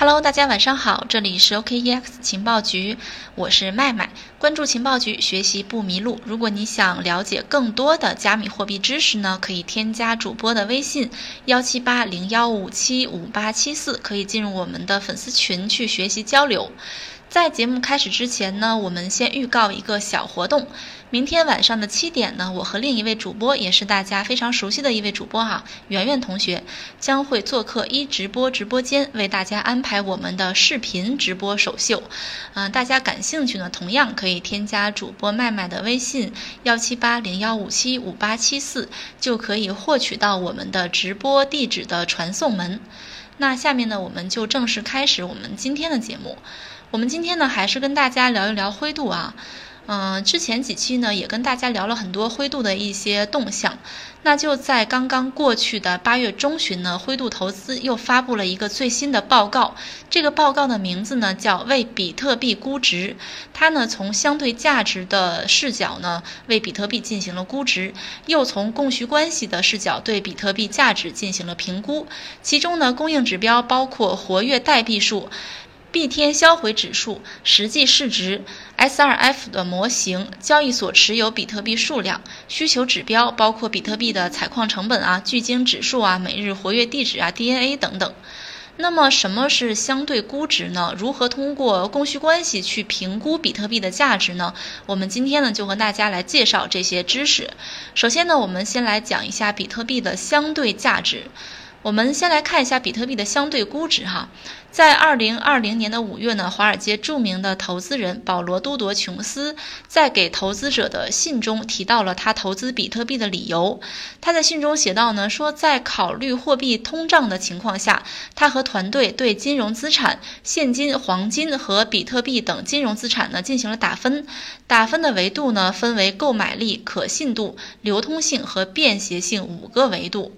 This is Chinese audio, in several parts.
Hello，大家晚上好，这里是 OKEX 情报局，我是麦麦。关注情报局，学习不迷路。如果你想了解更多的加密货币知识呢，可以添加主播的微信幺七八零幺五七五八七四，可以进入我们的粉丝群去学习交流。在节目开始之前呢，我们先预告一个小活动。明天晚上的七点呢，我和另一位主播，也是大家非常熟悉的一位主播哈，圆圆同学，将会做客一直播直播间，为大家安排我们的视频直播首秀。嗯，大家感兴趣呢，同样可以添加主播麦麦的微信幺七八零幺五七五八七四，就可以获取到我们的直播地址的传送门。那下面呢，我们就正式开始我们今天的节目。我们今天呢，还是跟大家聊一聊灰度啊。嗯，之前几期呢，也跟大家聊了很多灰度的一些动向。那就在刚刚过去的八月中旬呢，灰度投资又发布了一个最新的报告。这个报告的名字呢，叫为比特币估值。它呢，从相对价值的视角呢，为比特币进行了估值，又从供需关系的视角对比特币价值进行了评估。其中呢，供应指标包括活跃代币数。币天销毁指数、实际市值、S2F 的模型、交易所持有比特币数量、需求指标，包括比特币的采矿成本啊、巨鲸指数啊、每日活跃地址啊、DNA 等等。那么，什么是相对估值呢？如何通过供需关系去评估比特币的价值呢？我们今天呢，就和大家来介绍这些知识。首先呢，我们先来讲一下比特币的相对价值。我们先来看一下比特币的相对估值哈，在二零二零年的五月呢，华尔街著名的投资人保罗·都铎·琼斯在给投资者的信中提到了他投资比特币的理由。他在信中写道呢，说在考虑货币通胀的情况下，他和团队对金融资产、现金、黄金和比特币等金融资产呢进行了打分。打分的维度呢分为购买力、可信度、流通性和便携性五个维度。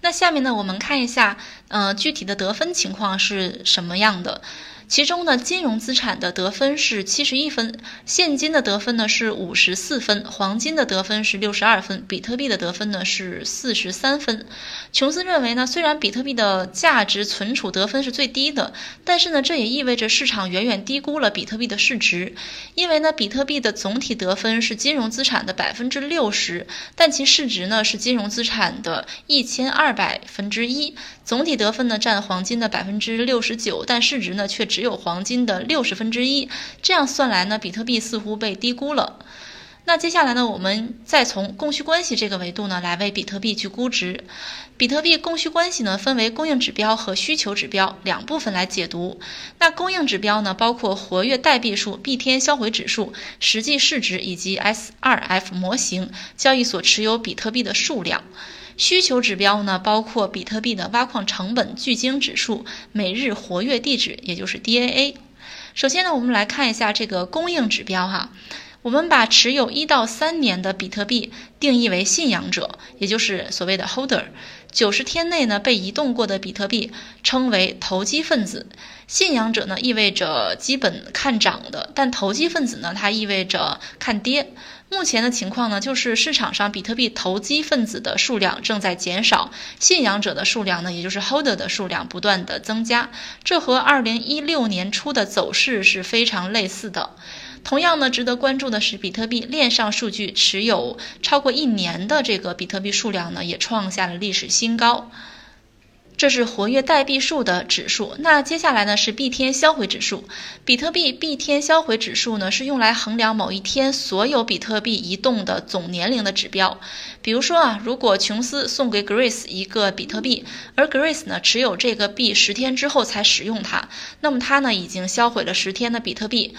那下面呢，我们看一下，呃，具体的得分情况是什么样的。其中呢，金融资产的得分是七十一分，现金的得分呢是五十四分，黄金的得分是六十二分，比特币的得分呢是四十三分。琼斯认为呢，虽然比特币的价值存储得分是最低的，但是呢，这也意味着市场远远低估了比特币的市值，因为呢，比特币的总体得分是金融资产的百分之六十，但其市值呢是金融资产的一千二百分之一。总体得分呢占黄金的百分之六十九，但市值呢却只只有黄金的六十分之一。这样算来呢，比特币似乎被低估了。那接下来呢，我们再从供需关系这个维度呢来为比特币去估值。比特币供需关系呢分为供应指标和需求指标两部分来解读。那供应指标呢包括活跃代币数、币天销毁指数、实际市值以及 S2F 模型、交易所持有比特币的数量。需求指标呢，包括比特币的挖矿成本、巨鲸指数、每日活跃地址，也就是 DAA。首先呢，我们来看一下这个供应指标哈。我们把持有一到三年的比特币定义为信仰者，也就是所谓的 holder。九十天内呢被移动过的比特币称为投机分子。信仰者呢意味着基本看涨的，但投机分子呢它意味着看跌。目前的情况呢，就是市场上比特币投机分子的数量正在减少，信仰者的数量呢，也就是 holder 的数量不断的增加，这和二零一六年初的走势是非常类似的。同样呢，值得关注的是，比特币链上数据持有超过一年的这个比特币数量呢，也创下了历史新高。这是活跃代币数的指数。那接下来呢是币天销毁指数。比特币币天销毁指数呢是用来衡量某一天所有比特币移动的总年龄的指标。比如说啊，如果琼斯送给 Grace 一个比特币，而 Grace 呢持有这个币十天之后才使用它，那么它呢已经销毁了十天的比特币。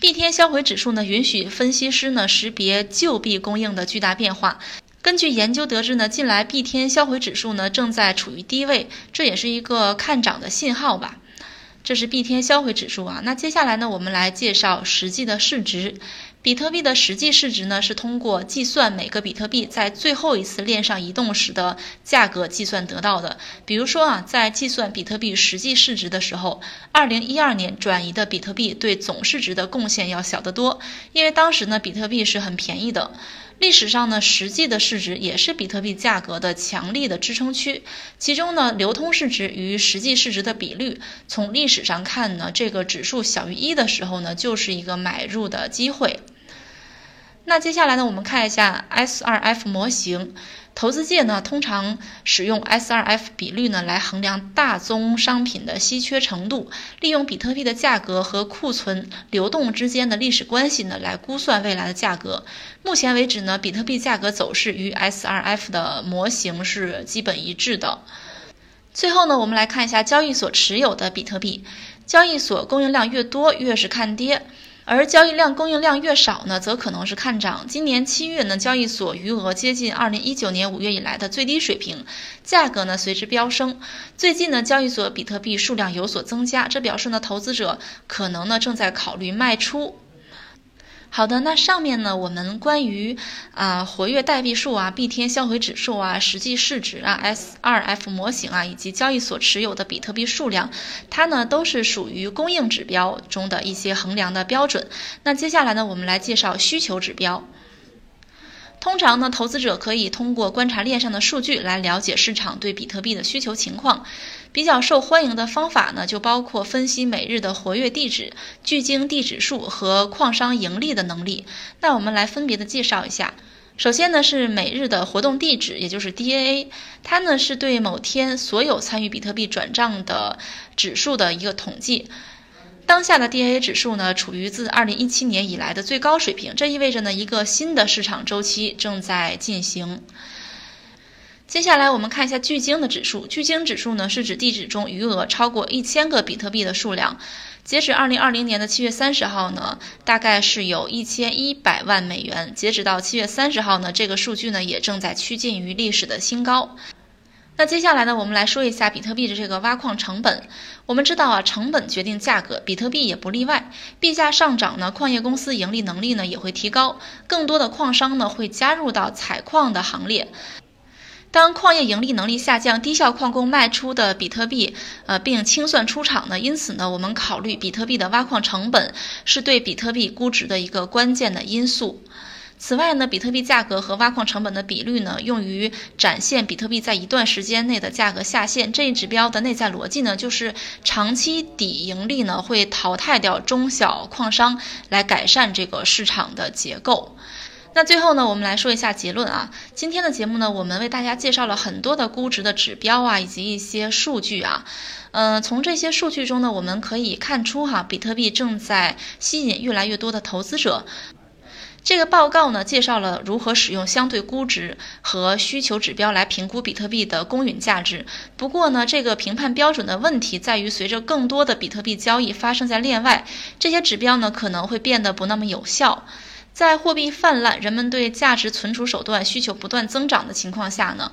币天销毁指数呢允许分析师呢识别旧币供应的巨大变化。根据研究得知呢，近来币天销毁指数呢正在处于低位，这也是一个看涨的信号吧。这是币天销毁指数啊。那接下来呢，我们来介绍实际的市值。比特币的实际市值呢，是通过计算每个比特币在最后一次链上移动时的价格计算得到的。比如说啊，在计算比特币实际市值的时候，二零一二年转移的比特币对总市值的贡献要小得多，因为当时呢，比特币是很便宜的。历史上呢，实际的市值也是比特币价格的强力的支撑区。其中呢，流通市值与实际市值的比率，从历史上看呢，这个指数小于一的时候呢，就是一个买入的机会。那接下来呢，我们看一下 S2F 模型。投资界呢，通常使用 S2F 比率呢来衡量大宗商品的稀缺程度，利用比特币的价格和库存流动之间的历史关系呢来估算未来的价格。目前为止呢，比特币价格走势与 S2F 的模型是基本一致的。最后呢，我们来看一下交易所持有的比特币，交易所供应量越多，越是看跌。而交易量供应量越少呢，则可能是看涨。今年七月呢，交易所余额接近二零一九年五月以来的最低水平，价格呢随之飙升。最近呢，交易所比特币数量有所增加，这表示呢，投资者可能呢正在考虑卖出。好的，那上面呢，我们关于啊活跃代币数啊、币天销毁指数啊、实际市值啊、S2F 模型啊，以及交易所持有的比特币数量，它呢都是属于供应指标中的一些衡量的标准。那接下来呢，我们来介绍需求指标。通常呢，投资者可以通过观察链上的数据来了解市场对比特币的需求情况。比较受欢迎的方法呢，就包括分析每日的活跃地址、聚精地址数和矿商盈利的能力。那我们来分别的介绍一下。首先呢，是每日的活动地址，也就是 DAA，它呢是对某天所有参与比特币转账的指数的一个统计。当下的 DAA 指数呢，处于自2017年以来的最高水平，这意味着呢，一个新的市场周期正在进行。接下来我们看一下巨鲸的指数，巨鲸指数呢是指地址中余额超过一千个比特币的数量。截止2020年的7月30号呢，大概是有一千一百万美元。截止到7月30号呢，这个数据呢也正在趋近于历史的新高。那接下来呢，我们来说一下比特币的这个挖矿成本。我们知道啊，成本决定价格，比特币也不例外。币价上涨呢，矿业公司盈利能力呢也会提高，更多的矿商呢会加入到采矿的行列。当矿业盈利能力下降，低效矿工卖出的比特币，呃，并清算出场呢，因此呢，我们考虑比特币的挖矿成本是对比特币估值的一个关键的因素。此外呢，比特币价格和挖矿成本的比率呢，用于展现比特币在一段时间内的价格下限。这一指标的内在逻辑呢，就是长期底盈利呢会淘汰掉中小矿商，来改善这个市场的结构。那最后呢，我们来说一下结论啊。今天的节目呢，我们为大家介绍了很多的估值的指标啊，以及一些数据啊。嗯，从这些数据中呢，我们可以看出哈，比特币正在吸引越来越多的投资者。这个报告呢，介绍了如何使用相对估值和需求指标来评估比特币的公允价值。不过呢，这个评判标准的问题在于，随着更多的比特币交易发生在链外，这些指标呢可能会变得不那么有效。在货币泛滥、人们对价值存储手段需求不断增长的情况下呢？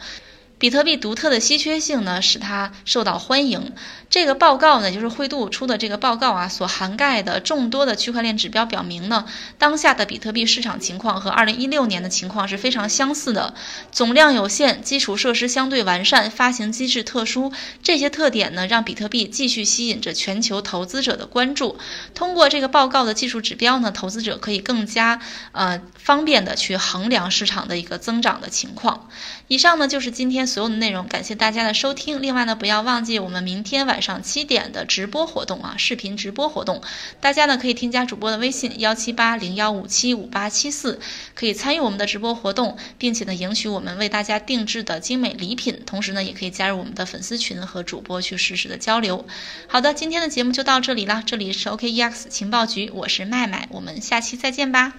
比特币独特的稀缺性呢，使它受到欢迎。这个报告呢，就是灰度出的这个报告啊，所涵盖的众多的区块链指标表明呢，当下的比特币市场情况和2016年的情况是非常相似的。总量有限，基础设施相对完善，发行机制特殊，这些特点呢，让比特币继续吸引着全球投资者的关注。通过这个报告的技术指标呢，投资者可以更加呃方便的去衡量市场的一个增长的情况。以上呢，就是今天。所有的内容，感谢大家的收听。另外呢，不要忘记我们明天晚上七点的直播活动啊，视频直播活动，大家呢可以添加主播的微信幺七八零幺五七五八七四，可以参与我们的直播活动，并且呢赢取我们为大家定制的精美礼品。同时呢，也可以加入我们的粉丝群和主播去实时的交流。好的，今天的节目就到这里了，这里是 OKEX 情报局，我是麦麦，我们下期再见吧。